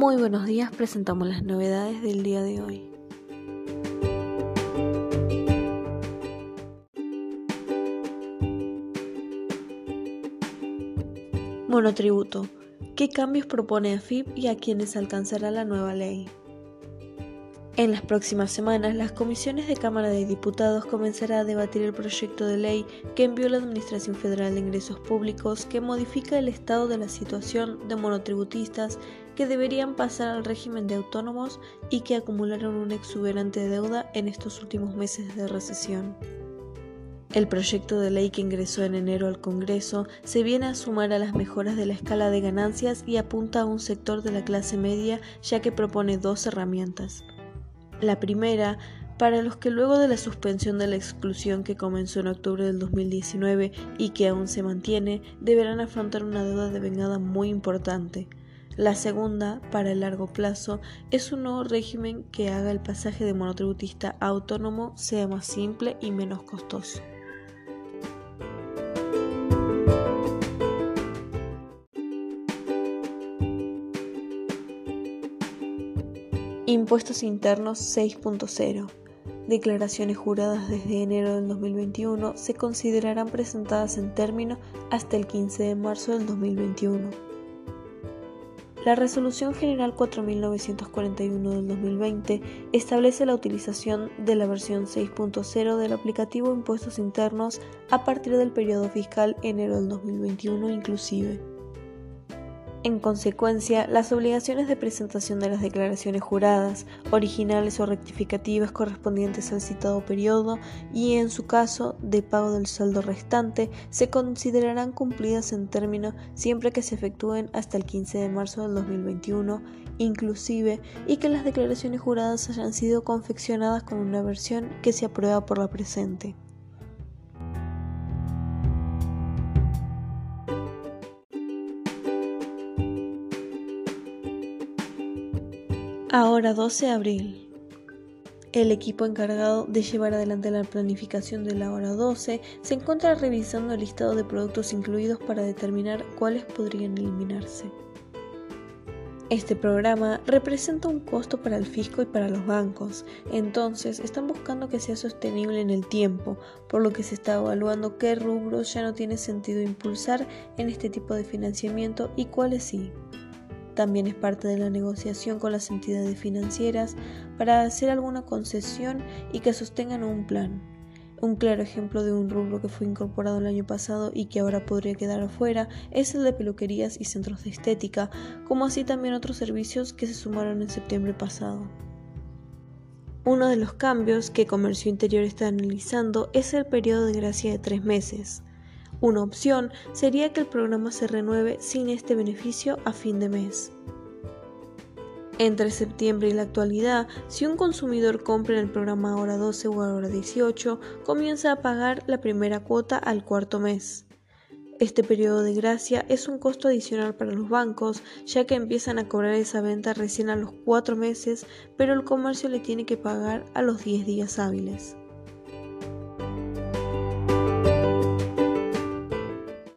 Muy buenos días, presentamos las novedades del día de hoy. Monotributo. ¿Qué cambios propone AFIP y a quienes alcanzará la nueva ley? En las próximas semanas, las comisiones de Cámara de Diputados comenzarán a debatir el proyecto de ley que envió la Administración Federal de Ingresos Públicos que modifica el estado de la situación de monotributistas que deberían pasar al régimen de autónomos y que acumularon una exuberante deuda en estos últimos meses de recesión. El proyecto de ley que ingresó en enero al Congreso se viene a sumar a las mejoras de la escala de ganancias y apunta a un sector de la clase media ya que propone dos herramientas. La primera, para los que luego de la suspensión de la exclusión que comenzó en octubre del 2019 y que aún se mantiene, deberán afrontar una deuda de vengada muy importante. La segunda, para el largo plazo, es un nuevo régimen que haga el pasaje de monotributista a autónomo sea más simple y menos costoso. Impuestos Internos 6.0. Declaraciones juradas desde enero del 2021 se considerarán presentadas en término hasta el 15 de marzo del 2021. La Resolución General 4941 del 2020 establece la utilización de la versión 6.0 del aplicativo Impuestos Internos a partir del periodo fiscal enero del 2021 inclusive. En consecuencia, las obligaciones de presentación de las declaraciones juradas, originales o rectificativas correspondientes al citado periodo y, en su caso, de pago del saldo restante, se considerarán cumplidas en término siempre que se efectúen hasta el 15 de marzo del 2021, inclusive, y que las declaraciones juradas hayan sido confeccionadas con una versión que se aprueba por la presente. Ahora 12 de abril. El equipo encargado de llevar adelante la planificación de la hora 12 se encuentra revisando el listado de productos incluidos para determinar cuáles podrían eliminarse. Este programa representa un costo para el fisco y para los bancos, entonces están buscando que sea sostenible en el tiempo, por lo que se está evaluando qué rubros ya no tiene sentido impulsar en este tipo de financiamiento y cuáles sí. También es parte de la negociación con las entidades financieras para hacer alguna concesión y que sostengan un plan. Un claro ejemplo de un rubro que fue incorporado el año pasado y que ahora podría quedar afuera es el de peluquerías y centros de estética, como así también otros servicios que se sumaron en septiembre pasado. Uno de los cambios que Comercio Interior está analizando es el periodo de gracia de tres meses. Una opción sería que el programa se renueve sin este beneficio a fin de mes. Entre septiembre y la actualidad, si un consumidor compra en el programa Hora 12 o Hora 18, comienza a pagar la primera cuota al cuarto mes. Este periodo de gracia es un costo adicional para los bancos, ya que empiezan a cobrar esa venta recién a los cuatro meses, pero el comercio le tiene que pagar a los 10 días hábiles.